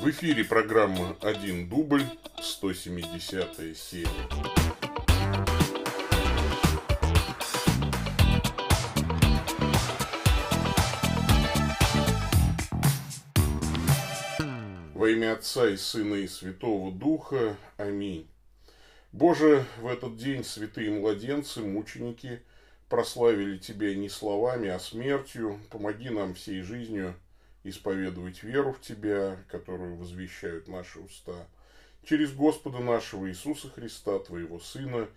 В эфире программа «Один дубль», 170 серия. Во имя Отца и Сына и Святого Духа. Аминь. Боже, в этот день святые младенцы, мученики, прославили Тебя не словами, а смертью. Помоги нам всей жизнью исповедовать веру в Тебя, которую возвещают наши уста. Через Господа нашего Иисуса Христа, Твоего Сына,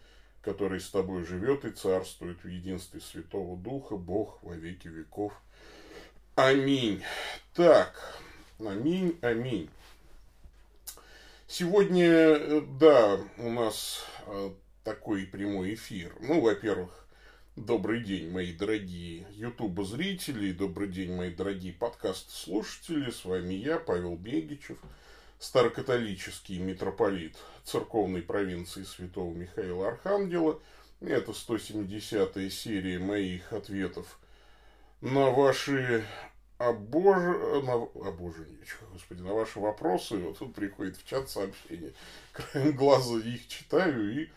который с Тобой живет и царствует в единстве Святого Духа, Бог во веки веков. Аминь. Так, аминь, аминь. Сегодня, э, да, у нас э, такой прямой эфир. Ну, во-первых, добрый день, мои дорогие YouTube-зрители, добрый день, мои дорогие подкаст-слушатели. С вами я, Павел Бегичев, старокатолический митрополит церковной провинции Святого Михаила Архангела. Это 170-я серия моих ответов на ваши обож... на... обоженечко, господи, на ваши вопросы, вот тут приходит в чат сообщение, краем глаза их читаю и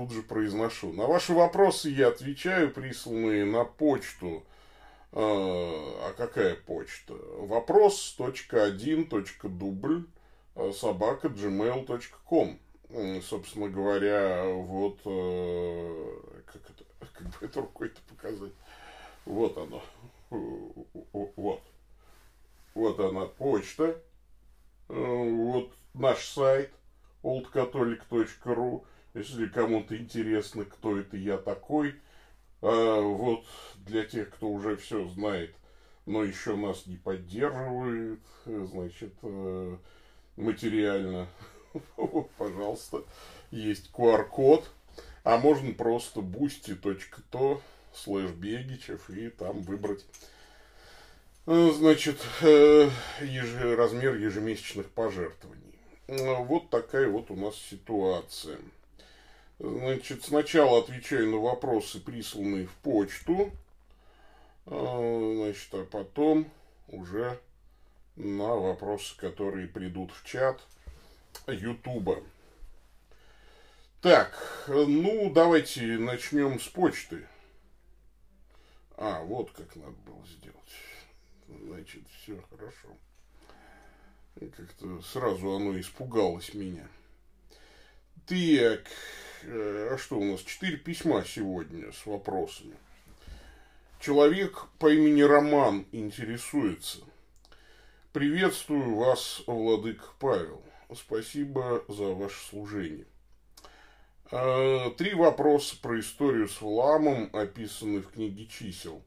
тут же произношу. На ваши вопросы я отвечаю, присланные на почту. А какая почта? Вопрос.1.дубль собака gmail.com Собственно говоря, вот как это, как бы это рукой-то показать. Вот оно. Вот. Вот она, почта. Вот наш сайт oldcatholic.ru. Если кому-то интересно, кто это я такой. А вот для тех, кто уже все знает, но еще нас не поддерживает, значит, материально, вот, пожалуйста, есть QR-код, а можно просто boosty.to слэш Бегичев и там выбрать э, значит, э, еж... размер ежемесячных пожертвований. Э, вот такая вот у нас ситуация. Значит, сначала отвечаю на вопросы, присланные в почту, значит, а потом уже на вопросы, которые придут в чат Ютуба. Так, ну, давайте начнем с почты. А, вот как надо было сделать. Значит, все хорошо. Как-то сразу оно испугалось меня. Так, а что у нас? Четыре письма сегодня с вопросами. Человек по имени Роман интересуется. Приветствую вас, Владык Павел. Спасибо за ваше служение. Э, три вопроса про историю с Вламом описаны в книге чисел.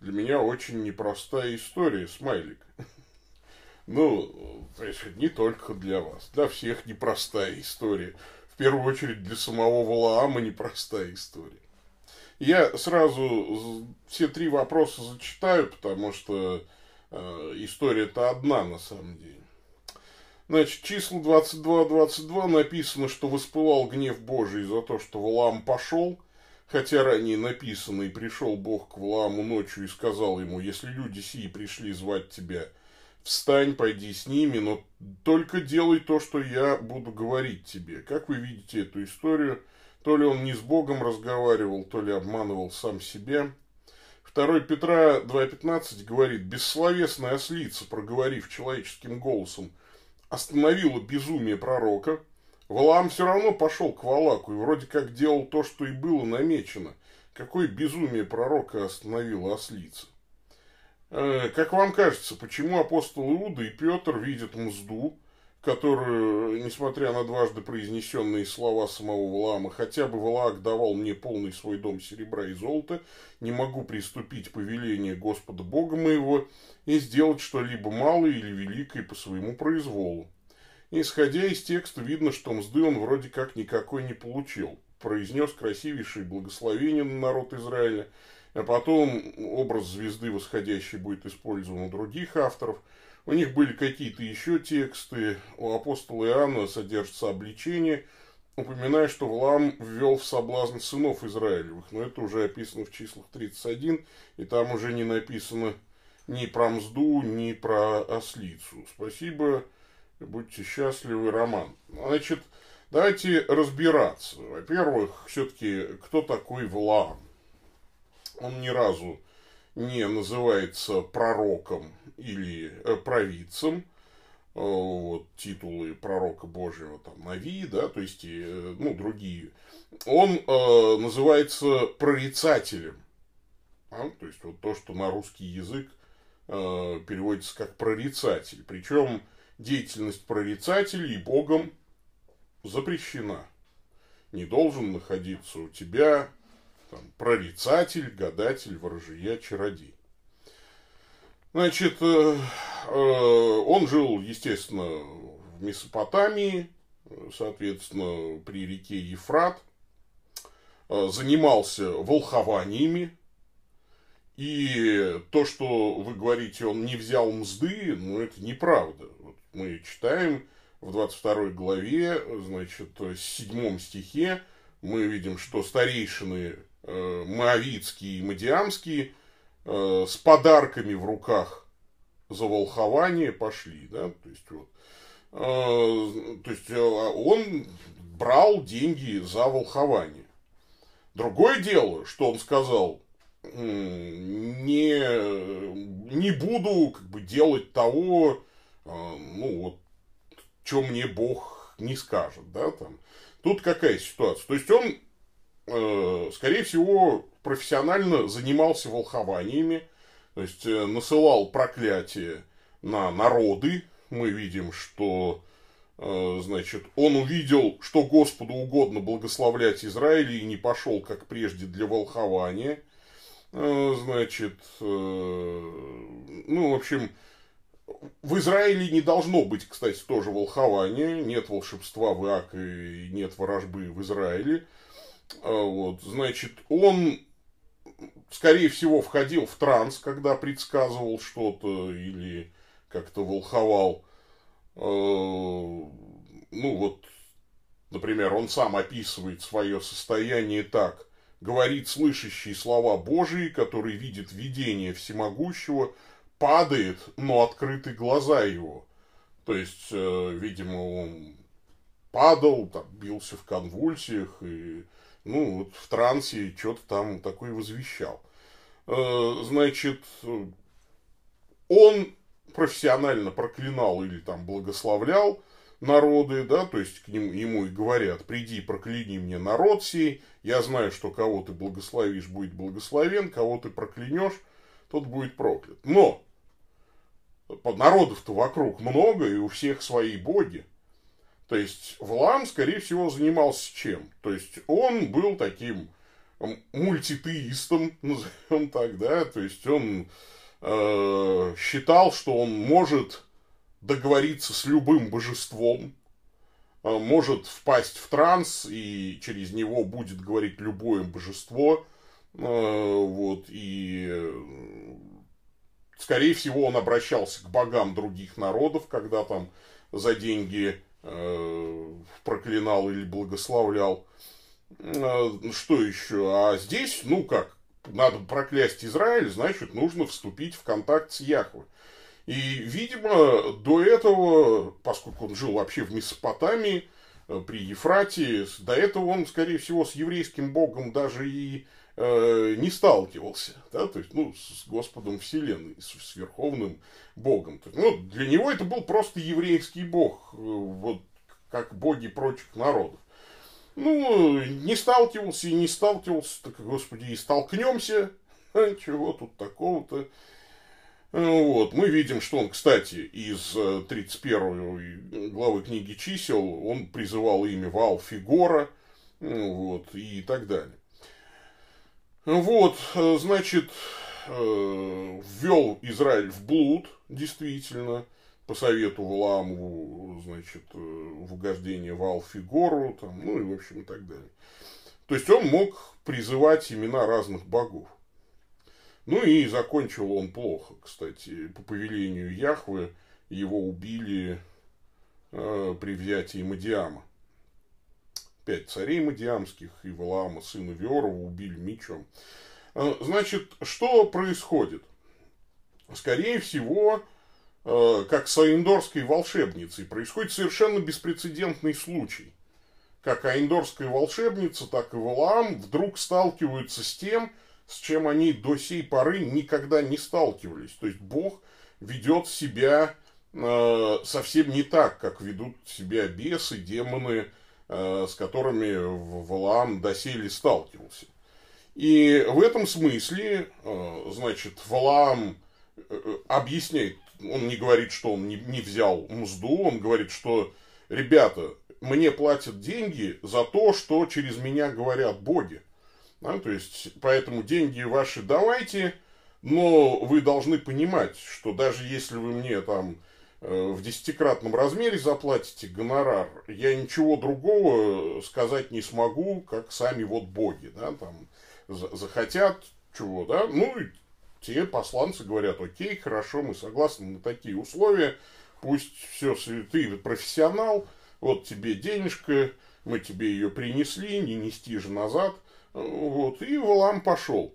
Для меня очень непростая история, смайлик. Ну, то есть не только для вас, для всех непростая история. В первую очередь для самого Валаама непростая история. Я сразу все три вопроса зачитаю, потому что э, история-то одна на самом деле. Значит, число 22-22 написано, что воспылал гнев Божий за то, что Валаам пошел, хотя ранее написано, и пришел Бог к Валааму ночью и сказал ему, если люди сии пришли звать тебя, встань, пойди с ними, но только делай то, что я буду говорить тебе. Как вы видите эту историю, то ли он не с Богом разговаривал, то ли обманывал сам себя. 2 Петра 2.15 говорит, бессловесная ослица, проговорив человеческим голосом, остановило безумие пророка. Валаам все равно пошел к Валаку и вроде как делал то, что и было намечено. Какое безумие пророка остановило ослица? Э, как вам кажется, почему апостол Иуда и Петр видят мзду которую, несмотря на дважды произнесенные слова самого Валаама, хотя бы Валаак давал мне полный свой дом серебра и золота, не могу приступить по велению Господа Бога моего и сделать что-либо малое или великое по своему произволу. Исходя из текста, видно, что мзды он вроде как никакой не получил. Произнес красивейшие благословения на народ Израиля, а потом образ звезды восходящей будет использован у других авторов – у них были какие-то еще тексты. У апостола Иоанна содержится обличение, упоминая, что Влам ввел в соблазн сынов Израилевых. Но это уже описано в числах 31, и там уже не написано ни про мзду, ни про ослицу. Спасибо Будьте счастливы, Роман. Значит, давайте разбираться. Во-первых, все-таки, кто такой Валаам? Он ни разу не называется пророком или э, провидцем. Э, вот, титулы пророка Божьего, там, Нави, да, то есть, э, ну, другие. Он э, называется прорицателем. А? То есть, вот то, что на русский язык э, переводится как прорицатель. Причем, деятельность прорицателей Богом запрещена. Не должен находиться у тебя там, прорицатель, гадатель, ворожия, чародей. Значит, э, э, он жил, естественно, в Месопотамии, соответственно, при реке Ефрат, э, занимался волхованиями, и то, что вы говорите, он не взял мзды, ну, это неправда. Вот мы читаем в 22 главе, значит, в 7 стихе, мы видим, что старейшины э, и Мадиамские э, с подарками в руках за волхование пошли, да, то есть вот, э, то есть э, он брал деньги за волхование. Другое дело, что он сказал, не, не буду как бы делать того, ну вот, что мне Бог не скажет, да, там. Тут какая ситуация? То есть он, э, скорее всего, профессионально занимался волхованиями, то есть э, насылал проклятие на народы. Мы видим, что значит, он увидел, что Господу угодно благословлять Израиль и не пошел, как прежде, для волхования – Э, значит, э, ну, в общем, в Израиле не должно быть, кстати, тоже волхования, нет волшебства в Иаке, нет ворожбы в Израиле. А вот, значит, он, скорее всего, входил в транс, когда предсказывал что-то или как-то волховал. Э, ну, вот, например, он сам описывает свое состояние так – говорит слышащие слова Божии, который видит видение всемогущего, падает, но открыты глаза его. То есть, э, видимо, он падал, там, бился в конвульсиях, и, ну, вот в трансе что-то там такое возвещал. Э, значит, он профессионально проклинал или там благословлял народы, да, то есть к нему, ему и говорят, приди, прокляни мне народ сей, я знаю, что кого ты благословишь, будет благословен, кого ты проклянешь, тот будет проклят. Но народов-то вокруг много, и у всех свои боги. То есть Влам, скорее всего, занимался чем? То есть он был таким мультитеистом, назовем так, да, то есть он э, считал, что он может договориться с любым божеством, а, может впасть в транс, и через него будет говорить любое божество. А, вот, и скорее всего он обращался к богам других народов, когда там за деньги проклинал или благословлял. Что еще? А здесь, ну как, надо проклясть Израиль, значит, нужно вступить в контакт с Яхвой. И, видимо, до этого, поскольку он жил вообще в Месопотамии, э, при Ефрате, до этого он, скорее всего, с еврейским богом даже и э, не сталкивался, да, то есть, ну, с Господом Вселенной, с, с Верховным Богом. То есть, ну, для него это был просто еврейский бог, э, вот как боги прочих народов. Ну, не сталкивался и не сталкивался, так, господи, и столкнемся, чего тут такого-то. Вот. Мы видим, что он, кстати, из 31 э, главы книги чисел, он призывал имя Вал Фигора, вот, и так далее. Вот, э, значит, э, ввел Израиль в блуд, действительно, по совету Валааму, значит, в угождение Вал Фигору, там, ну и, в общем, и так далее. То есть он мог призывать имена разных богов. Ну и закончил он плохо, кстати. По повелению Яхвы его убили э, при взятии Мадиама. Пять царей Мадиамских и Валаама, сына Виорова, убили мечом. Э, значит, что происходит? Скорее всего, э, как с аиндорской волшебницей. Происходит совершенно беспрецедентный случай. Как аиндорская волшебница, так и Валаам вдруг сталкиваются с тем, с чем они до сей поры никогда не сталкивались. То есть Бог ведет себя э, совсем не так, как ведут себя бесы, демоны, э, с которыми Валаам доселе сталкивался. И в этом смысле, э, значит, Валаам э, объясняет, он не говорит, что он не, взял мзду, он говорит, что, ребята, мне платят деньги за то, что через меня говорят боги. Да, то есть, поэтому деньги ваши давайте, но вы должны понимать, что даже если вы мне там э, в десятикратном размере заплатите гонорар, я ничего другого сказать не смогу, как сами вот боги, да, там, захотят чего, да, ну, и те посланцы говорят, окей, хорошо, мы согласны на такие условия, пусть все, ты профессионал, вот тебе денежка, мы тебе ее принесли, не нести же назад, вот, и Валам пошел.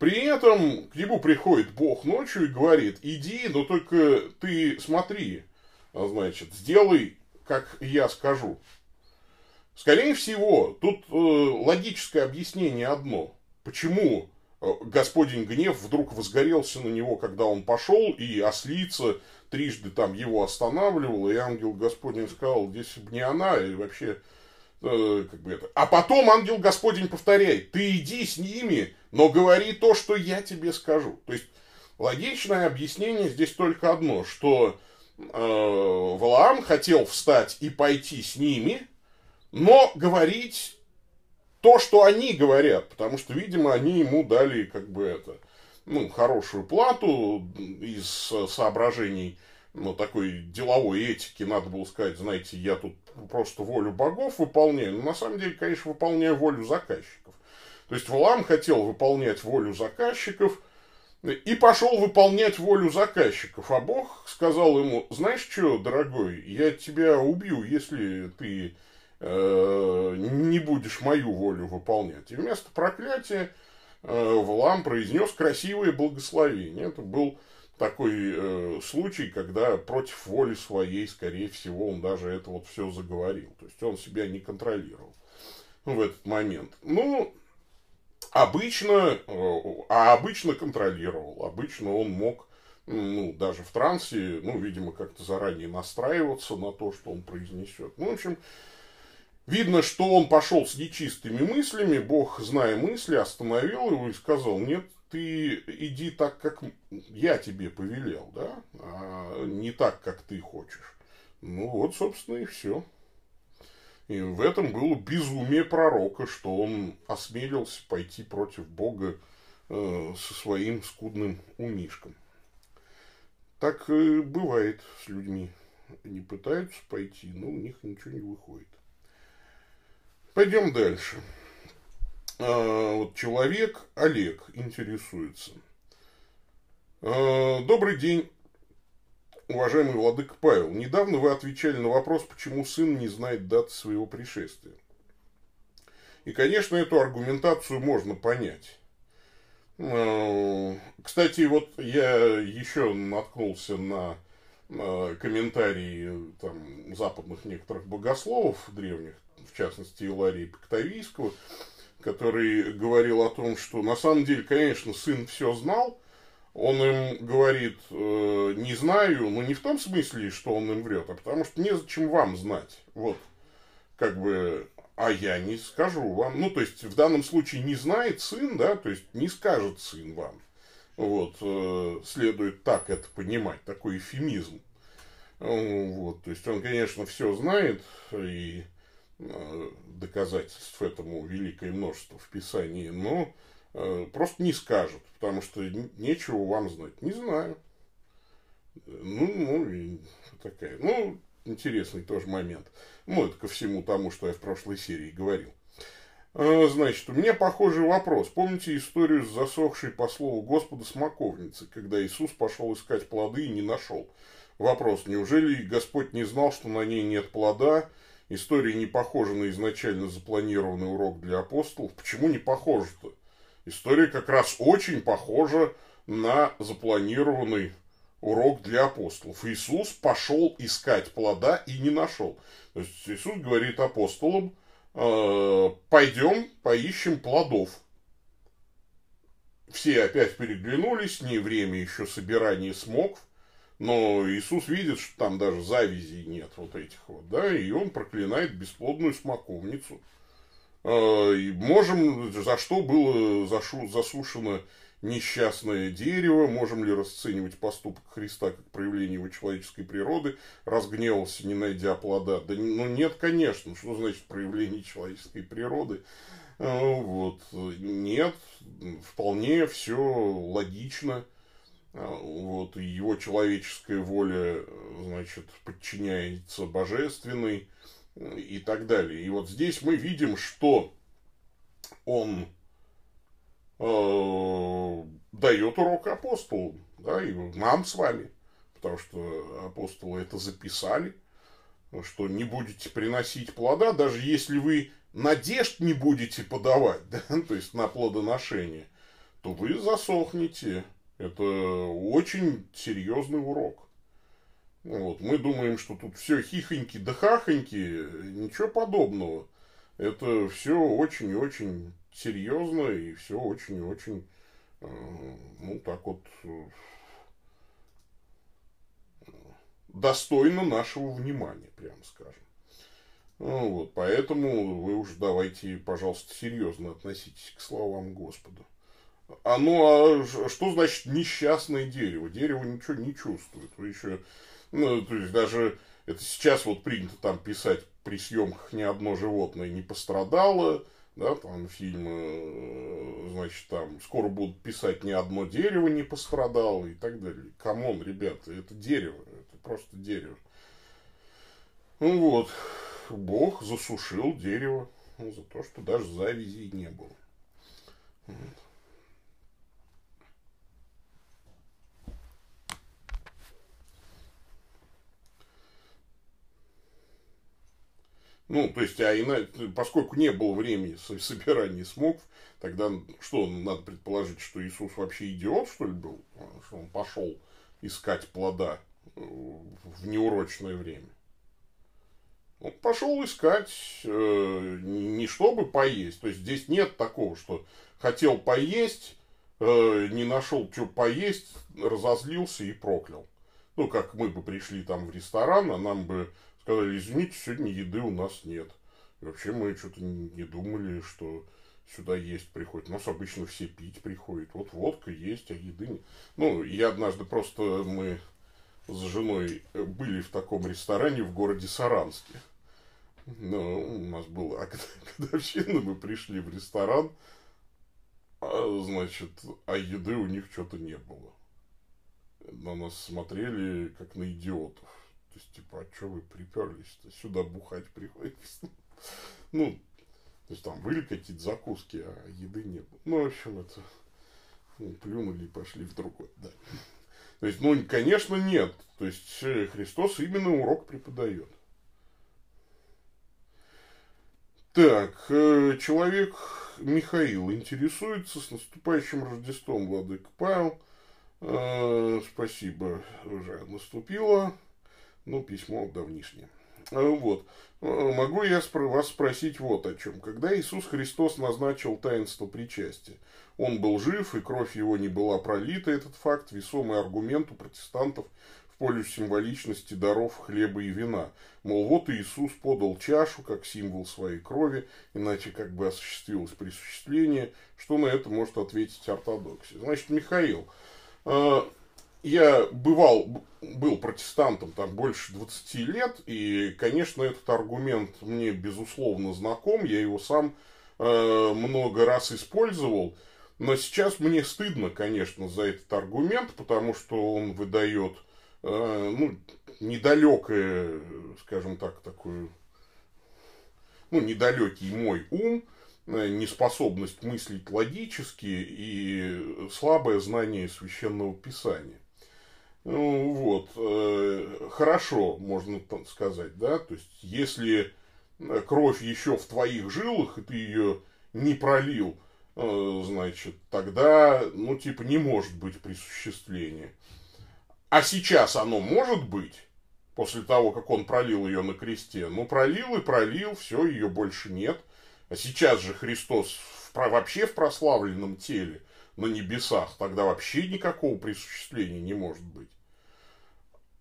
При этом к нему приходит Бог ночью и говорит, иди, но только ты смотри, а, значит, сделай, как я скажу. Скорее всего, тут э, логическое объяснение одно. Почему э, Господень гнев вдруг возгорелся на него, когда он пошел, и ослица трижды там его останавливала, и ангел Господень сказал, здесь не она, и вообще Э, как бы это. А потом ангел Господень повторяет, ты иди с ними, но говори то, что я тебе скажу. То есть логичное объяснение здесь только одно, что э, Валаам хотел встать и пойти с ними, но говорить то, что они говорят, потому что, видимо, они ему дали как бы это, ну, хорошую плату из соображений ну, такой деловой этики, надо было сказать, знаете, я тут просто волю богов выполняю, но на самом деле, конечно, выполняю волю заказчиков. То есть Валам хотел выполнять волю заказчиков и пошел выполнять волю заказчиков. А Бог сказал ему, знаешь что, дорогой, я тебя убью, если ты э, не будешь мою волю выполнять. И вместо проклятия э, Валам произнес красивое благословение. Это был такой э, случай, когда против воли своей, скорее всего, он даже это вот все заговорил. То есть он себя не контролировал в этот момент. Ну, обычно, э, а обычно контролировал. Обычно он мог, ну, даже в трансе, ну, видимо, как-то заранее настраиваться на то, что он произнесет. Ну, в общем, Видно, что он пошел с нечистыми мыслями, Бог, зная мысли, остановил его и сказал, нет, ты иди так, как я тебе повелел, да, а не так, как ты хочешь. Ну вот, собственно, и все. И в этом было безумие пророка, что он осмелился пойти против Бога э, со своим скудным умишком. Так э, бывает с людьми. Они пытаются пойти, но у них ничего не выходит. Пойдем дальше. А, вот человек Олег интересуется. А, добрый день, уважаемый владыка Павел. Недавно вы отвечали на вопрос, почему сын не знает даты своего пришествия. И, конечно, эту аргументацию можно понять. А, кстати, вот я еще наткнулся на комментарии там, западных некоторых богословов древних, в частности, Иларии Пектавийского, который говорил о том, что на самом деле, конечно, сын все знал, он им говорит, э, не знаю, но не в том смысле, что он им врет, а потому что незачем вам знать. Вот, как бы, а я не скажу вам. Ну, то есть, в данном случае не знает сын, да, то есть, не скажет сын вам. Вот, э, следует так это понимать, такой эфемизм. Вот, то есть, он, конечно, все знает, и Э, доказательств этому великое множество в Писании, но э, просто не скажут, потому что нечего вам знать. Не знаю. Ну, ну, и такая. Ну, интересный тоже момент. Ну, это ко всему тому, что я в прошлой серии говорил. Э, значит, у меня похожий вопрос. Помните историю с засохшей по слову Господа смоковницей, когда Иисус пошел искать плоды и не нашел? Вопрос, неужели Господь не знал, что на ней нет плода, История не похожа на изначально запланированный урок для апостолов. Почему не похожа-то? История как раз очень похожа на запланированный урок для апостолов. Иисус пошел искать плода и не нашел. То есть Иисус говорит апостолам, э, пойдем поищем плодов. Все опять переглянулись, не время еще собирания смоков, но Иисус видит, что там даже завязей нет вот этих вот, да, и он проклинает бесплодную смоковницу. Э, и можем, за что было засушено несчастное дерево, можем ли расценивать поступок Христа как проявление его человеческой природы, разгневался, не найдя плода. Да ну нет, конечно, что значит проявление человеческой природы? Э, вот, нет, вполне все логично. Э, вот, его человеческая воля, значит, подчиняется божественной и так далее. И вот здесь мы видим, что он э, дает урок апостолу, да, и нам с вами, потому что апостолы это записали, что не будете приносить плода, даже если вы надежд не будете подавать, да, то есть на плодоношение, то вы засохнете. Это очень серьезный урок. Вот. Мы думаем, что тут все хихоньки да хахоньки, ничего подобного. Это все очень и очень серьезно и все очень и очень, э, ну, так вот, э, достойно нашего внимания, прямо скажем. Ну, вот, поэтому вы уже давайте, пожалуйста, серьезно относитесь к словам Господа. А ну, а что значит несчастное дерево? Дерево ничего не чувствует. Вы еще, ну, то есть даже это сейчас вот принято там писать при съемках ни одно животное не пострадало, да, там фильмы, э, значит, там скоро будут писать ни одно дерево не пострадало и так далее. Come on, ребята, это дерево, это просто дерево. Ну вот, Бог засушил дерево ну, за то, что даже завязей не было. Ну, то есть, а иначе, поскольку не было времени собирания смоков, тогда что, надо предположить, что Иисус вообще идиот, что ли, был? Что он пошел искать плода э, в неурочное время? Он пошел искать э, не чтобы поесть. То есть, здесь нет такого, что хотел поесть, э, не нашел, что поесть, разозлился и проклял. Ну, как мы бы пришли там в ресторан, а нам бы сказали, извините, сегодня еды у нас нет. И вообще мы что-то не думали, что сюда есть приходит. У нас обычно все пить приходят. Вот водка есть, а еды нет. Ну, я однажды просто, мы с женой были в таком ресторане в городе Саранске. Ну, у нас была годовщина, мы пришли в ресторан, а, значит, а еды у них что-то не было. На нас смотрели, как на идиотов. То есть, типа, а что вы приперлись-то? Сюда бухать приходите. Ну, то есть, там были какие-то закуски, а еды не было. Ну, в общем, это... Ну, плюнули и пошли в другой, да. То есть, ну, конечно, нет. То есть, э, Христос именно урок преподает. Так, э, человек Михаил интересуется с наступающим Рождеством, Владыка Павел. Э, спасибо, уже наступило. Ну, письмо давнишнее. А, вот. А, могу я вас спросить вот о чем. Когда Иисус Христос назначил таинство причастия, он был жив, и кровь его не была пролита, этот факт весомый аргумент у протестантов в пользу символичности даров хлеба и вина. Мол, вот Иисус подал чашу как символ своей крови, иначе как бы осуществилось присуществление. Что на это может ответить ортодоксия? Значит, Михаил, а, я бывал, был протестантом там больше 20 лет, и, конечно, этот аргумент мне, безусловно, знаком, я его сам э, много раз использовал, но сейчас мне стыдно, конечно, за этот аргумент, потому что он выдает, э, ну, недалекое, скажем так, такую, ну, недалекий мой ум, э, неспособность мыслить логически и слабое знание священного писания. Ну, вот, э, хорошо, можно сказать, да, то есть, если кровь еще в твоих жилах, и ты ее не пролил, э, значит, тогда, ну, типа, не может быть присуществления. А сейчас оно может быть, после того, как он пролил ее на кресте? Ну, пролил и пролил, все, ее больше нет. А сейчас же Христос в, вообще в прославленном теле на небесах, тогда вообще никакого присуществления не может быть.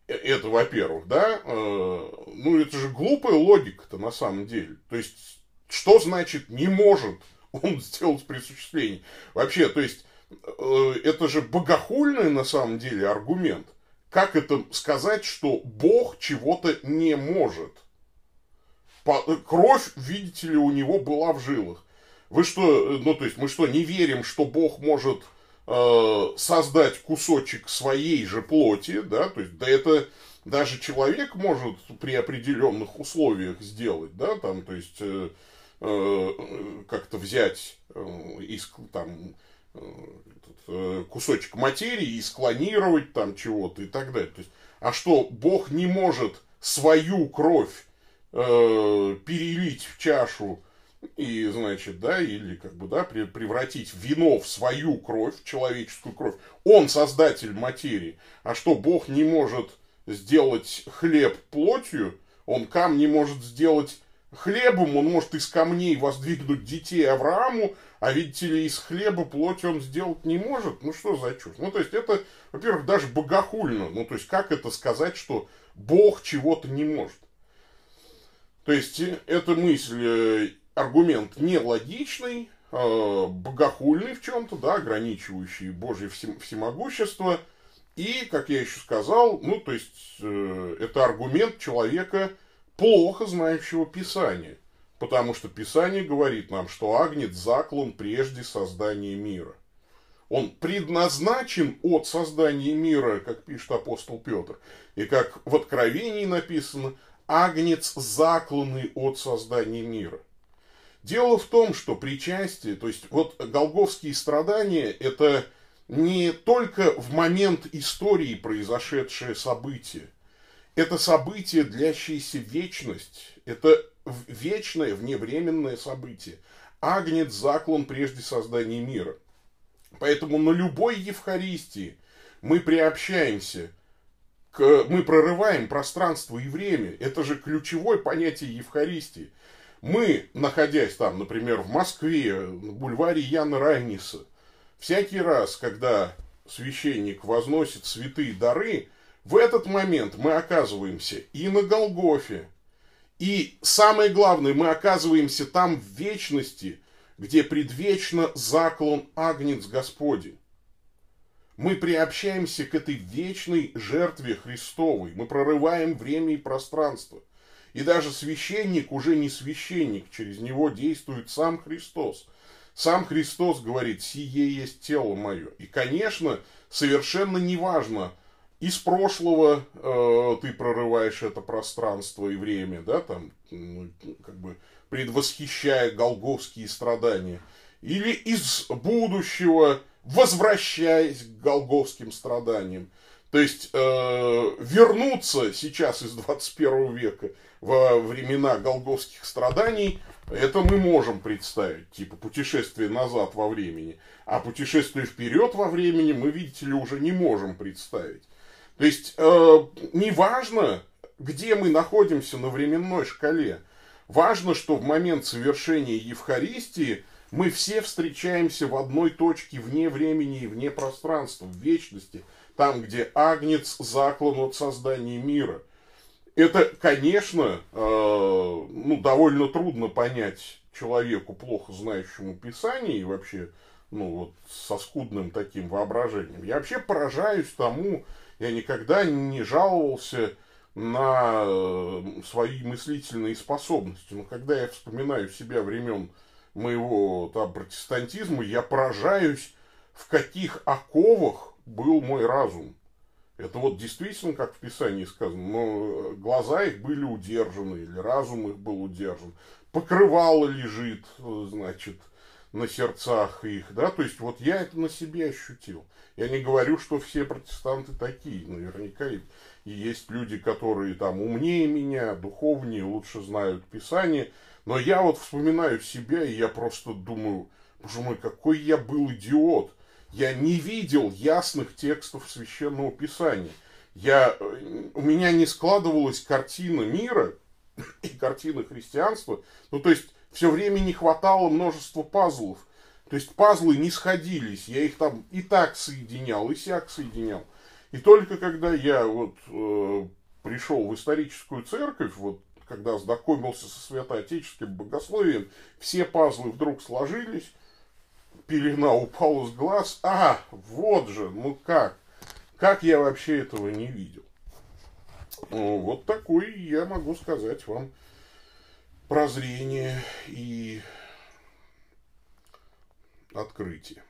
Э, это, во-первых, да? Э, ну, это же глупая логика-то на самом деле. То есть, что значит не может он сделать присуществление? Вообще, то есть, э, это же богохульный на самом деле аргумент. Как это сказать, что Бог чего-то не может? Кровь, видите ли, у него была в жилах. Вы что, ну то есть мы что, не верим, что Бог может э, создать кусочек своей же плоти, да, то есть да это даже человек может при определенных условиях сделать, да, там, то есть э, э, как-то взять э, из там э, э, кусочек материи и склонировать там чего-то и так далее. То есть, а что Бог не может свою кровь э, перелить в чашу и, значит, да, или как бы, да, превратить вино в свою кровь, в человеческую кровь. Он создатель материи. А что, Бог не может сделать хлеб плотью, он камни может сделать хлебом, он может из камней воздвигнуть детей Аврааму, а видите ли, из хлеба плоть он сделать не может. Ну, что за чушь? Ну, то есть, это, во-первых, даже богохульно. Ну, то есть, как это сказать, что Бог чего-то не может? То есть, эта мысль э, аргумент нелогичный, э, богохульный в чем-то, да, ограничивающий Божье всемогущество. И, как я еще сказал, ну, то есть, э, это аргумент человека, плохо знающего Писание. Потому что Писание говорит нам, что Агнец заклан прежде создания мира. Он предназначен от создания мира, как пишет апостол Петр. И как в Откровении написано, Агнец закланный от создания мира. Дело в том, что причастие, то есть вот голговские страдания, это не только в момент истории произошедшее событие. Это событие, длящееся вечность. Это вечное, вневременное событие. Агнец заклан прежде создания мира. Поэтому на любой Евхаристии мы приобщаемся к, мы прорываем пространство и время. Это же ключевое понятие Евхаристии. Мы, находясь там, например, в Москве, на бульваре Яна Райниса, всякий раз, когда священник возносит святые дары, в этот момент мы оказываемся и на Голгофе, и самое главное, мы оказываемся там в вечности, где предвечно заклан Агнец Господень. Мы приобщаемся к этой вечной жертве Христовой. Мы прорываем время и пространство. И даже священник уже не священник, через него действует сам Христос. Сам Христос говорит, сие есть тело мое. И, конечно, совершенно неважно, из прошлого э, ты прорываешь это пространство и время, да, там, ну, как бы предвосхищая голговские страдания, или из будущего, возвращаясь к голговским страданиям. То есть э, вернуться сейчас из 21 века во времена голговских страданий, это мы можем представить, типа путешествие назад во времени. А путешествие вперед во времени мы, видите ли, уже не можем представить. То есть, э, неважно, где мы находимся на временной шкале, важно, что в момент совершения Евхаристии мы все встречаемся в одной точке вне времени и вне пространства, в вечности, там, где Агнец заклан от создания мира – это, конечно, э, ну, довольно трудно понять человеку, плохо знающему Писание и вообще, ну, вот, со скудным таким воображением. Я вообще поражаюсь тому, я никогда не жаловался на э, свои мыслительные способности. Но когда я вспоминаю себя времен моего там, протестантизма, я поражаюсь, в каких оковах был мой разум. Это вот действительно, как в Писании сказано, но глаза их были удержаны, или разум их был удержан. Покрывало лежит, значит, на сердцах их, да, то есть вот я это на себе ощутил. Я не говорю, что все протестанты такие, наверняка и, и есть люди, которые там умнее меня, духовнее, лучше знают Писание, но я вот вспоминаю себя, и я просто думаю, боже мой, какой я был идиот, я не видел ясных текстов священного писания. Я, у меня не складывалась картина мира и картина христианства. Ну, то есть, все время не хватало множества пазлов. То есть, пазлы не сходились. Я их там и так соединял, и сяк соединял. И только когда я вот э, пришел в историческую церковь, вот когда знакомился со святоотеческим богословием, все пазлы вдруг сложились, пелена упала с глаз. А, вот же, ну как? Как я вообще этого не видел? Ну, вот такой я могу сказать вам прозрение и открытие.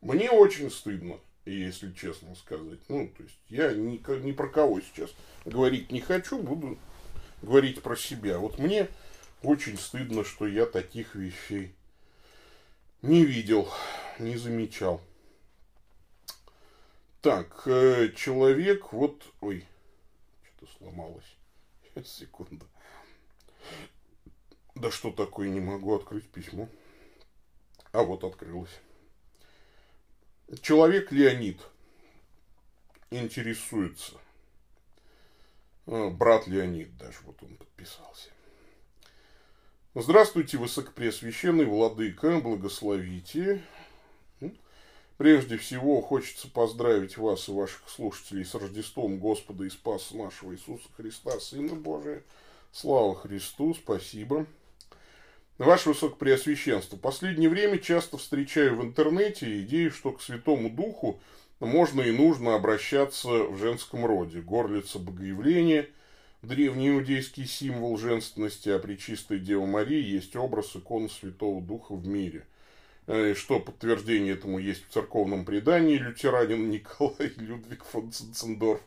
Мне очень стыдно, если честно сказать. Ну, то есть я ни, ни про кого сейчас говорить не хочу, буду говорить про себя. Вот мне очень стыдно, что я таких вещей не видел, не замечал. Так, э, человек, вот, ой, что-то сломалось. Секунда. Да что такое, не могу открыть письмо. А вот открылось. Человек Леонид интересуется. А, брат Леонид даже, вот он подписался. Здравствуйте, Высокопреосвященный Владыка, благословите. Прежде всего, хочется поздравить вас и ваших слушателей с Рождеством Господа и Спаса нашего Иисуса Христа, Сына Божия. Слава Христу, спасибо. Ваше Высокопреосвященство, в последнее время часто встречаю в интернете идею, что к Святому Духу можно и нужно обращаться в женском роде. Горлица Богоявления – древний иудейский символ женственности, а при чистой Деве Марии есть образ иконы Святого Духа в мире. Э, что подтверждение этому есть в церковном предании. Лютеранин Николай Людвиг фон Ценцендорф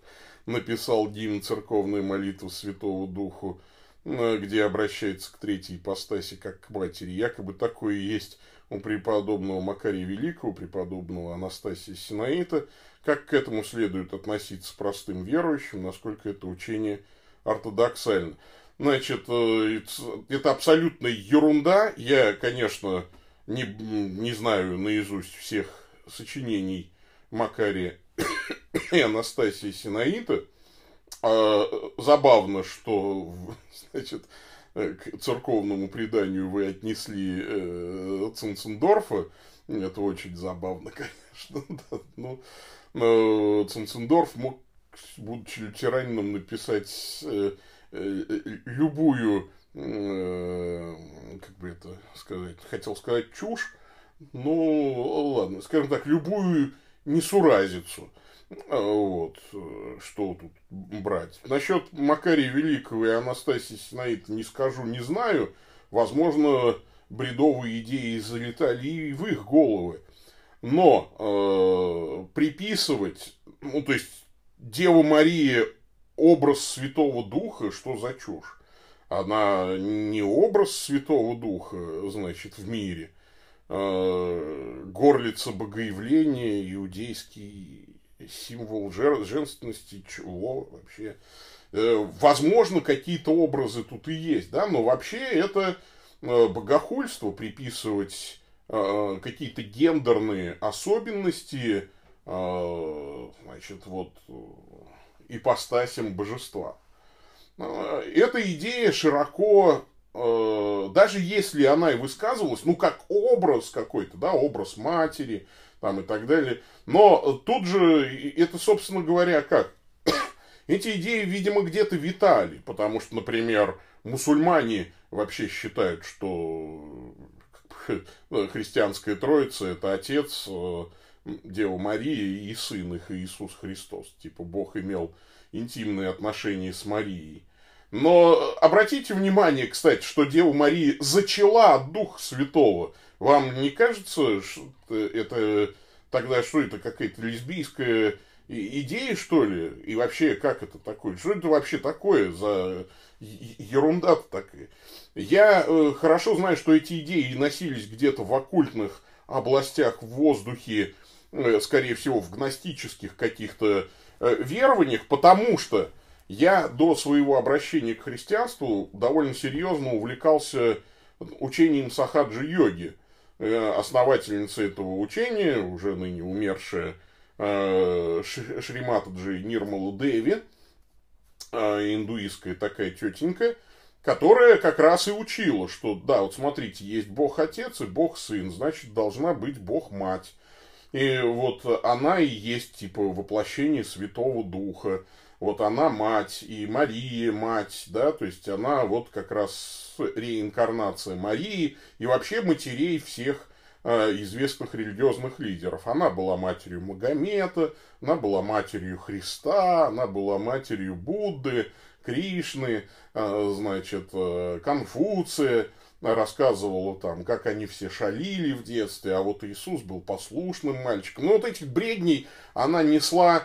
написал гимн церковной молитвы Святого Духу, э, где обращается к третьей ипостаси как к матери. Якобы такое есть у преподобного Макария Великого, преподобного Анастасия Синаита. Как к этому следует относиться простым верующим, насколько это учение – ортодоксально. Значит, э, это абсолютная ерунда. Я, конечно, не, не знаю наизусть всех сочинений Макария и Анастасии Синаита. А, забавно, что значит, к церковному преданию вы отнесли э, Цинцендорфа. Это очень забавно, конечно. Да. Ну, но Цинцендорф мог будучи лютеранином, написать э, э, любую, э, как бы это сказать, хотел сказать чушь, ну, ладно, скажем так, любую несуразицу. Вот, что тут брать. Насчет Макария Великого и Анастасии Синаита не скажу, не знаю. Возможно, бредовые идеи залетали и в их головы. Но э, приписывать, ну, то есть Дева Мария образ Святого Духа, что за чушь? Она не образ Святого Духа, значит, в мире. А, горлица богоявления, иудейский символ женственности, чего вообще. Э, возможно, какие-то образы тут и есть, да, но вообще это э, богохульство приписывать э, какие-то гендерные особенности а, значит, вот, ипостасем божества. А, эта идея широко, а, даже если она и высказывалась, ну, как образ какой-то, да, образ матери, там и так далее, но тут же, это, собственно говоря, как? Эти идеи, видимо, где-то витали, потому что, например, мусульмане вообще считают, что христианская троица это отец, Дева Мария и сын их Иисус Христос. Типа Бог имел интимные отношения с Марией. Но обратите внимание, кстати, что Дева Мария зачала от Духа Святого. Вам не кажется, что это тогда что это какая-то лесбийская идея, что ли? И вообще, как это такое? Что это вообще такое за ерунда-то такая? Я э, хорошо знаю, что эти идеи носились где-то в оккультных областях в воздухе Э, скорее всего, в гностических каких-то э, верованиях, потому что я до своего обращения к христианству довольно серьезно увлекался учением Сахаджи йоги, э, основательница этого учения, уже ныне умершая Шриматаджи Нирмалу Деви, индуистская такая тетенька, которая как раз и учила, что да, вот смотрите, есть Бог Отец и Бог Сын, значит, должна быть Бог Мать. И вот она и есть типа воплощение Святого Духа. Вот она мать, и Мария мать, да, то есть она вот как раз реинкарнация Марии и вообще матерей всех э, известных религиозных лидеров. Она была матерью Магомета, она была матерью Христа, она была матерью Будды, Кришны, э, значит, э, Конфуция, рассказывала там, как они все шалили в детстве, а вот Иисус был послушным мальчиком. Ну, вот этих бредней она несла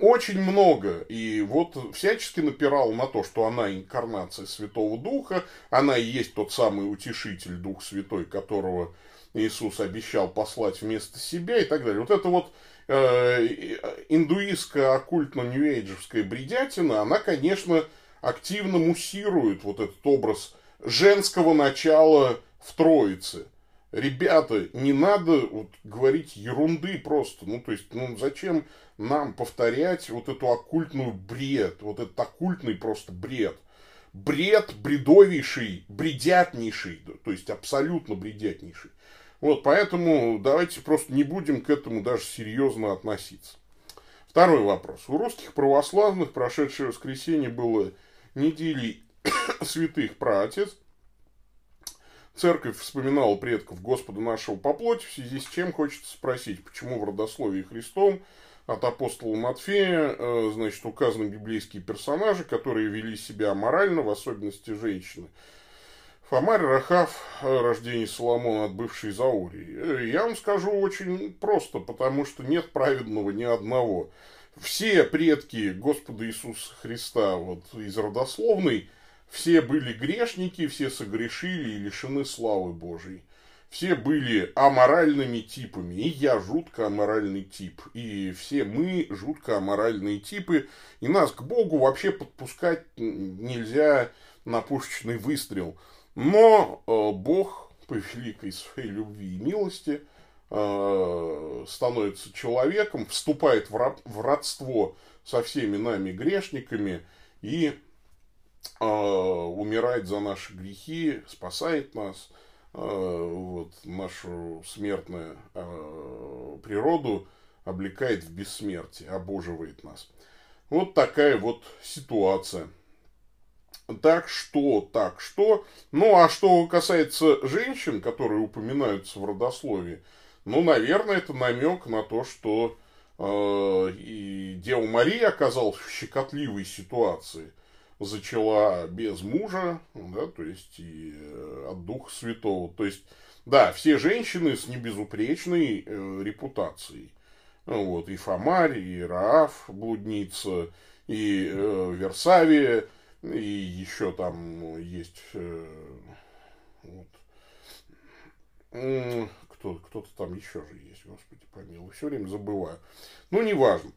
очень много, и вот всячески напирал на то, что она инкарнация Святого Духа, она и есть тот самый утешитель, Дух Святой, которого Иисус обещал послать вместо себя и так далее. Вот это вот индуистская оккультно-ньюэйджевская бредятина, она, конечно, активно муссирует вот этот образ женского начала в Троице. Ребята, не надо вот, говорить ерунды просто. Ну, то есть, ну, зачем нам повторять вот эту оккультную бред, вот этот оккультный просто бред. Бред бредовейший, бредятнейший, то есть абсолютно бредятнейший. Вот, поэтому давайте просто не будем к этому даже серьезно относиться. Второй вопрос. У русских православных прошедшее воскресенье было недели святых праотец. Церковь вспоминала предков Господа нашего по плоти, в связи с чем хочется спросить, почему в родословии Христом от апостола Матфея, э, значит, указаны библейские персонажи, которые вели себя аморально, в особенности женщины. Фомарь Рахав, э, рождение Соломона от бывшей Заурии. Э, я вам скажу очень просто, потому что нет праведного ни одного. Все предки Господа Иисуса Христа вот, из родословной все были грешники, все согрешили и лишены славы Божией. Все были аморальными типами. И я жутко аморальный тип. И все мы жутко аморальные типы. И нас к Богу вообще подпускать нельзя на пушечный выстрел. Но э, Бог по великой своей любви и милости э, становится человеком, вступает в, родство со всеми нами грешниками и э, умирает за наши грехи, спасает нас, вот, нашу смертную природу облекает в бессмертие, обоживает нас. Вот такая вот ситуация. Так что, так что. Ну, а что касается женщин, которые упоминаются в родословии, ну, наверное, это намек на то, что э, и Дева Мария оказалась в щекотливой ситуации – зачала без мужа, да, то есть и э, от Духа Святого. То есть, да, все женщины с небезупречной э, репутацией. Вот, и Фомарь, и Раав, блудница, и э, Версавия, и еще там есть э, вот, кто, кто-то там еще же есть, господи помилуй, все время забываю. Ну, неважно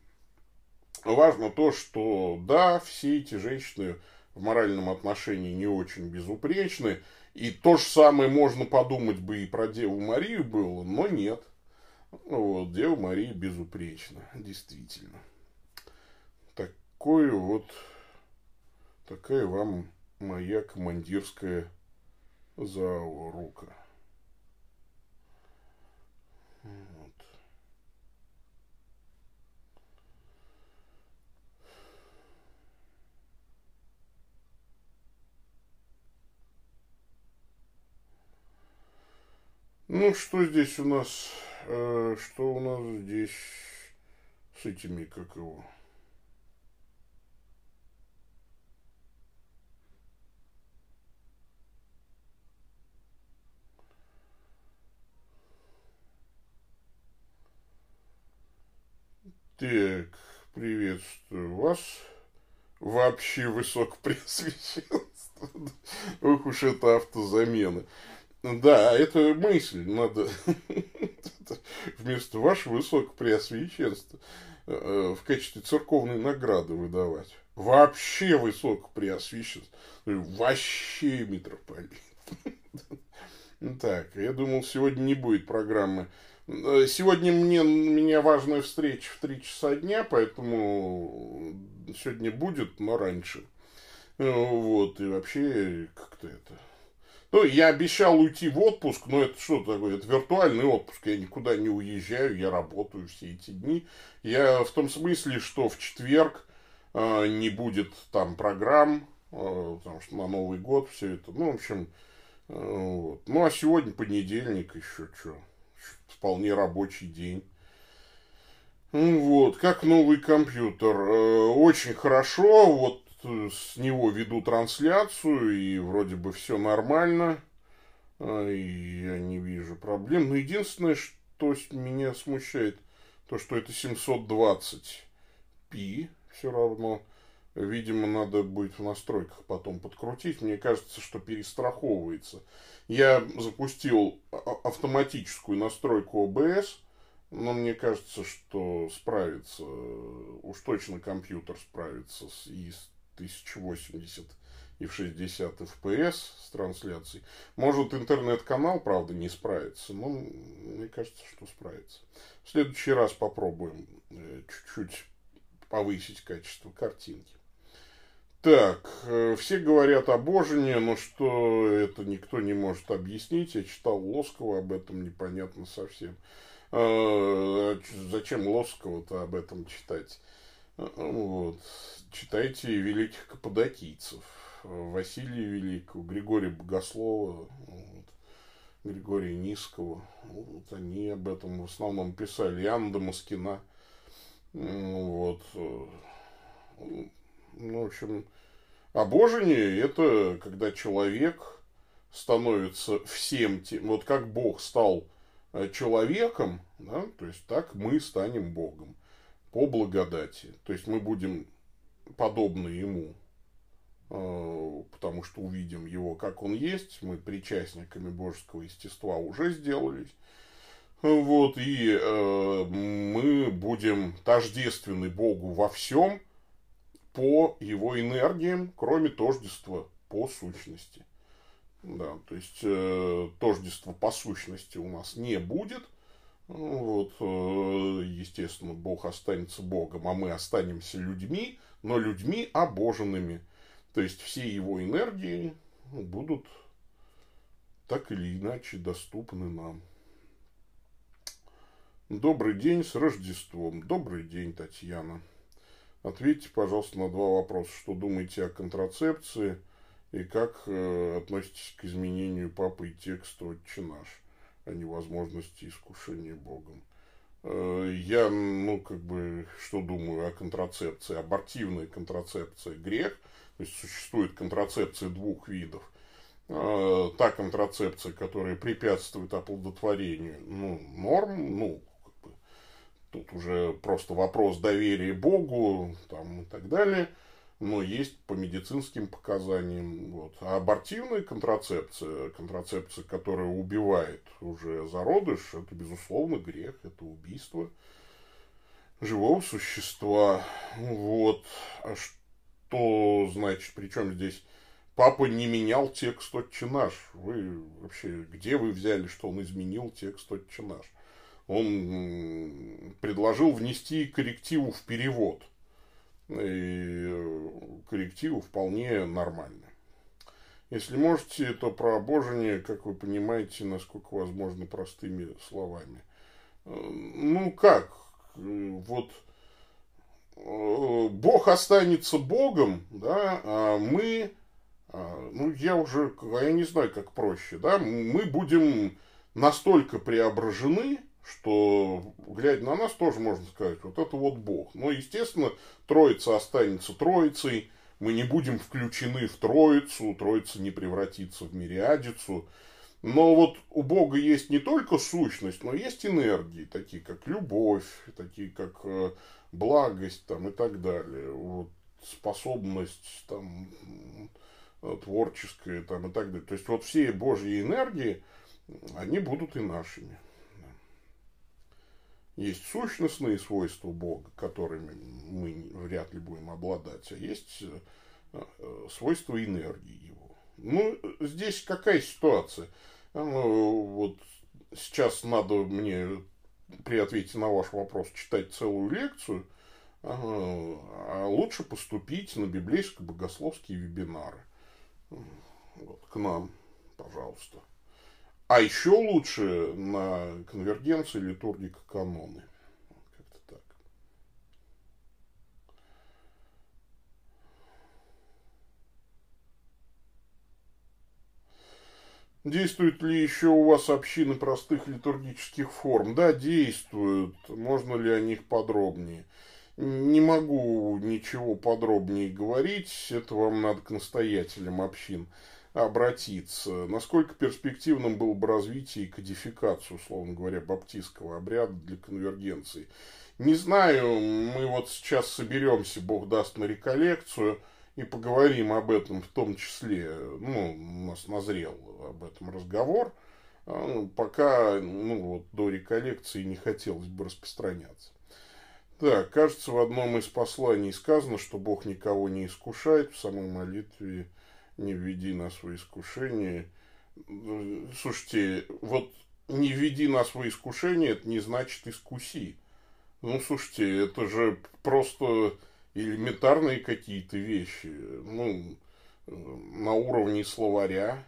важно то, что да, все эти женщины в моральном отношении не очень безупречны. И то же самое можно подумать бы и про Деву Марию было, но нет. Вот, Дева Мария безупречна, действительно. Такое вот, такая вам моя командирская заурука. Ну, что здесь у нас? Э, что у нас здесь с этими, как его? Так, приветствую вас. Вообще высокопреосвященство. Ох уж это автозамены. Да, это мысль. Надо вместо вашего высокопреосвященства э, э, в качестве церковной награды выдавать. Вообще высокопреосвященство. Вообще митрополит. Так, я думал, сегодня не будет программы сегодня мне, меня важная встреча в 3 часа дня, поэтому сегодня будет, но раньше. Э, вот, и вообще, как-то это... Ну, я обещал уйти в отпуск, но это что такое? Это виртуальный отпуск. Я никуда не уезжаю, я работаю все эти дни. Я в том смысле, что в четверг э, не будет там программ, э, потому что на Новый год все это. Ну, в общем, э, вот. Ну, а сегодня понедельник еще что? Вполне рабочий день. Вот, как новый компьютер. Э, очень хорошо. Вот с него веду трансляцию, и вроде бы все нормально. А, и я не вижу проблем. Но единственное, что меня смущает, то, что это 720p все равно. Видимо, надо будет в настройках потом подкрутить. Мне кажется, что перестраховывается. Я запустил автоматическую настройку OBS, но мне кажется, что справится, уж точно компьютер справится с, и с 1080 и в 60 FPS с трансляцией. Может, интернет-канал, правда, не справится, но мне кажется, что справится. В следующий раз попробуем э, чуть-чуть повысить качество картинки. Так, э, все говорят о Божине, но что это никто не может объяснить. Я читал Лоскова об этом, непонятно совсем. Э, зачем Лоскову-то об этом читать? Вот. Читайте великих каппадокийцев. Василия Великого, Григория Богослова, вот, Григория Низкого. Вот они об этом в основном писали. Иоанна Дамаскина. Вот. Ну, в общем, обожение – это когда человек становится всем тем, вот как Бог стал э, человеком, да, то есть так мы станем Богом по благодати. То есть мы будем подобны Ему, э, потому что увидим Его, как Он есть, мы причастниками божеского естества уже сделались. Вот, и э, мы будем тождественны Богу во всем по Его энергиям, кроме тождества по сущности. Да, то есть э, тождества по сущности у нас не будет – вот, э, естественно, Бог останется Богом, а мы останемся людьми, но людьми обоженными. То есть все его энергии будут так или иначе доступны нам. Добрый день с Рождеством. Добрый день, Татьяна. Ответьте, пожалуйста, на два вопроса. Что думаете о контрацепции и как э, относитесь к изменению папы и текста «Отче наш»? о невозможности искушения Богом. Э, я, ну, как бы, что думаю о контрацепции? Абортивная контрацепция – грех. То есть, существует контрацепция двух видов. Э, та контрацепция, которая препятствует оплодотворению, ну, норм, ну, тут уже просто вопрос доверия Богу, там, и так далее – но есть по медицинским показаниям. Вот. А абортивная контрацепция, контрацепция, которая убивает уже зародыш, это, безусловно, грех, это убийство живого существа. Вот. А что значит, причем здесь папа не менял текст «Отче наш». Вы вообще, где вы взяли, что он изменил текст «Отче наш»? Он предложил внести коррективу в перевод – и коррективы вполне нормальны. Если можете, то про обожение, как вы понимаете, насколько возможно простыми словами. Ну как? Вот э, Бог останется Богом, да, а мы, а, ну я уже, я не знаю, как проще, да, мы будем настолько преображены, что, глядя на нас, тоже можно сказать, вот это вот Бог. Но, естественно, Троица останется Троицей, мы не будем включены в Троицу, Троица не превратится в мириадицу. Но вот у Бога есть не только сущность, но есть энергии, такие как любовь, такие как э, благость там, и так далее. Вот, способность там, творческая там, и так далее. То есть вот все Божьи энергии, они будут и нашими. Есть сущностные свойства Бога, которыми мы вряд ли будем обладать, а есть э, э, свойства энергии его. Ну, здесь какая ситуация? Ну, вот сейчас надо мне при ответе на ваш вопрос читать целую лекцию, а лучше поступить на библейско-богословские вебинары. Вот, к нам, пожалуйста. А еще лучше на конвергенции литургика каноны. Как-то так. Действуют ли еще у вас общины простых литургических форм? Да, действуют. Можно ли о них подробнее? Не могу ничего подробнее говорить. Это вам надо к настоятелям общин обратиться. Насколько перспективным было бы развитие и кодификацию, условно говоря, баптистского обряда для конвергенции? Не знаю, мы вот сейчас соберемся, Бог даст, на реколлекцию и поговорим об этом в том числе. Ну, у нас назрел об этом разговор. А, ну, пока, ну, вот до реколлекции не хотелось бы распространяться. Так, кажется, в одном из посланий сказано, что Бог никого не искушает, в самой молитве не введи нас в искушение. Слушайте, вот не введи нас в искушение, это не значит искуси. Ну, слушайте, это же просто элементарные какие-то вещи. Ну, на уровне словаря.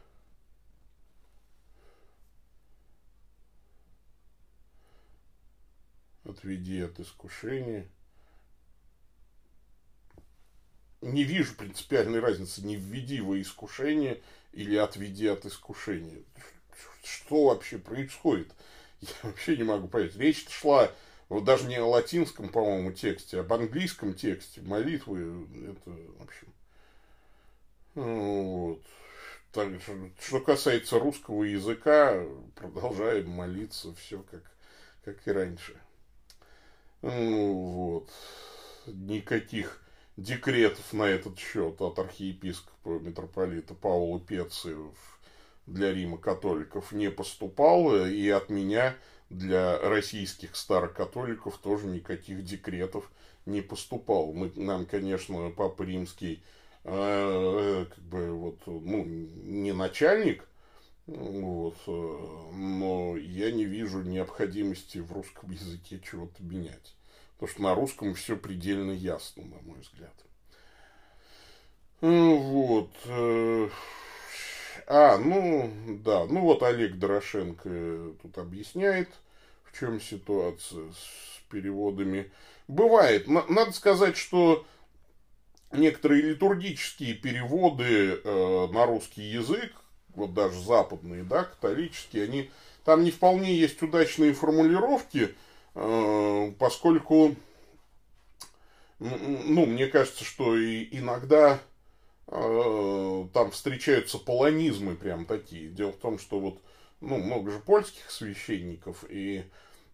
Отведи от искушения не вижу принципиальной разницы, не введи во искушение или отведи от искушения. Что вообще происходит? Я вообще не могу понять. Речь шла вот даже не о латинском, по-моему, тексте, а об английском тексте молитвы. Это, в общем, вот. Так, что касается русского языка, продолжаем молиться, все как, как и раньше. Ну, вот. Никаких декретов на этот счет от архиепископа митрополита Павла Пециев для Рима католиков не поступало, и от меня для российских старокатоликов тоже никаких декретов не поступало. Мы, нам, конечно, Папа Римский э, как бы вот, ну, не начальник, вот, э, но я не вижу необходимости в русском языке чего-то менять. Потому что на русском все предельно ясно, на мой взгляд. Ну, вот. Э, а, ну, да, ну вот Олег Дорошенко тут объясняет, в чем ситуация с переводами. Бывает, надо сказать, что некоторые литургические переводы э, на русский язык, вот даже западные, да, католические, они, там не вполне есть удачные формулировки, поскольку, ну, мне кажется, что и иногда э, там встречаются полонизмы прям такие. Дело в том, что вот, ну, много же польских священников, и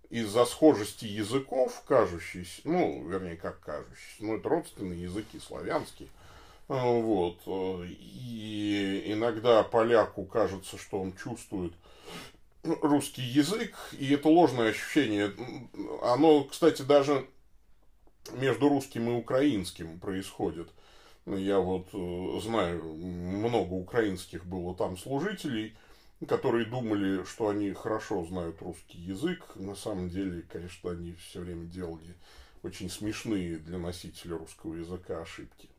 из-за схожести языков, кажущихся, ну, вернее, как кажущихся, ну, это родственные языки славянские, э, вот, и иногда поляку кажется, что он чувствует русский язык, и это ложное ощущение. Оно, кстати, даже между русским и украинским происходит. Я вот э, знаю, много украинских было там служителей, которые думали, что они хорошо знают русский язык. На самом деле, конечно, они все время делали очень смешные для носителя русского языка ошибки.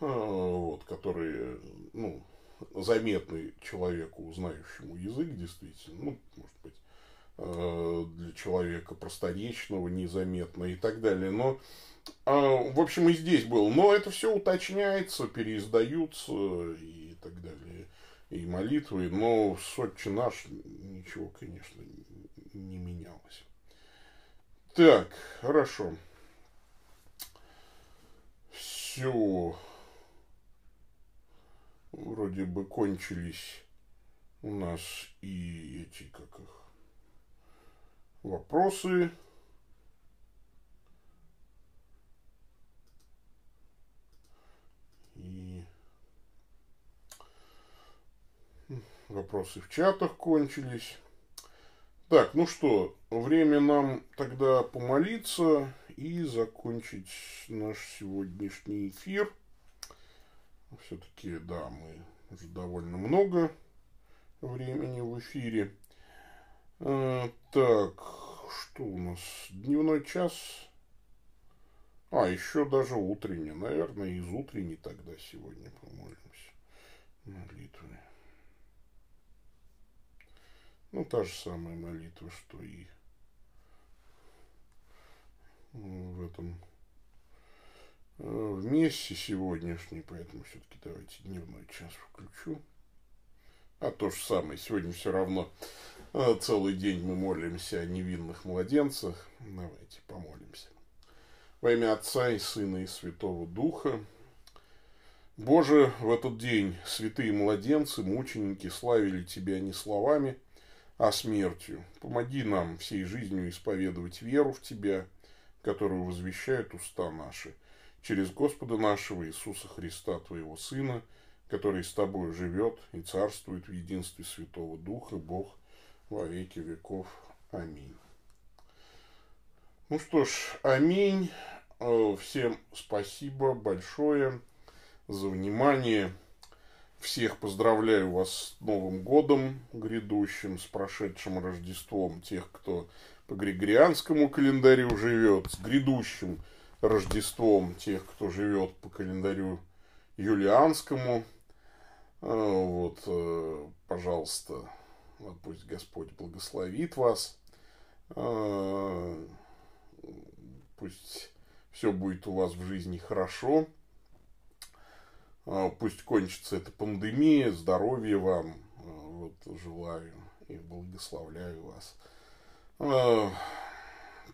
А, вот, которые, ну, заметный человеку, знающему язык, действительно, ну, может быть, э, для человека просторечного, незаметно и так далее. Но, э, в общем, и здесь был. Но это все уточняется, переиздаются и так далее. И молитвы, но в Сотче наш ничего, конечно, не менялось. Так, хорошо. Все вроде бы кончились у нас и эти, как их, вопросы. И вопросы в чатах кончились. Так, ну что, время нам тогда помолиться и закончить наш сегодняшний эфир. Все-таки, да, мы уже довольно много времени в эфире. Э, так, что у нас? Дневной час. А, еще даже утренний. Наверное, из утренней тогда сегодня помолимся. Молитвы. Ну, та же самая молитва, что и в этом э, вместе сегодняшний, поэтому все-таки давайте дневной час включу. А то же самое, сегодня все равно э, целый день мы молимся о невинных младенцах. Давайте помолимся. Во имя Отца и Сына и Святого Духа. Боже, в этот день святые младенцы, мученики славили Тебя не словами, а смертью. Помоги нам всей жизнью исповедовать веру в Тебя, которую возвещают уста наши, через Господа нашего Иисуса Христа, Твоего Сына, который с Тобой живет и царствует в единстве Святого Духа, Бог во веки веков. Аминь. Ну что ж, аминь. Э, всем спасибо большое за внимание. Всех поздравляю вас с Новым годом грядущим, с прошедшим Рождеством. Тех, кто по Григорианскому календарю живет, с грядущим Рождеством. Тех, кто живет по календарю Юлианскому. А, вот, э, пожалуйста, пусть Господь благословит вас. А, пусть все будет у вас в жизни хорошо. Пусть кончится эта пандемия, здоровья вам, вот, желаю и благословляю вас.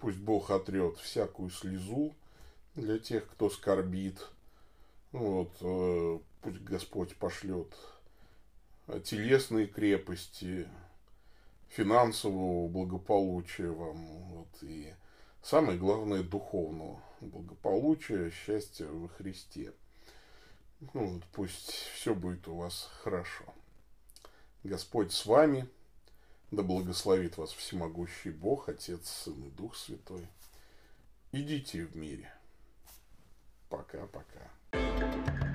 Пусть Бог отрет всякую слезу для тех, кто скорбит. Вот, э, пусть Господь пошлет телесные крепости, финансового благополучия вам, вот, и самое главное, духовного благополучия, счастья во Христе. Ну, вот, пусть все будет у вас хорошо. Господь с вами, да благословит вас всемогущий Бог, Отец, Сын и Дух Святой. Идите в мире. Пока-пока.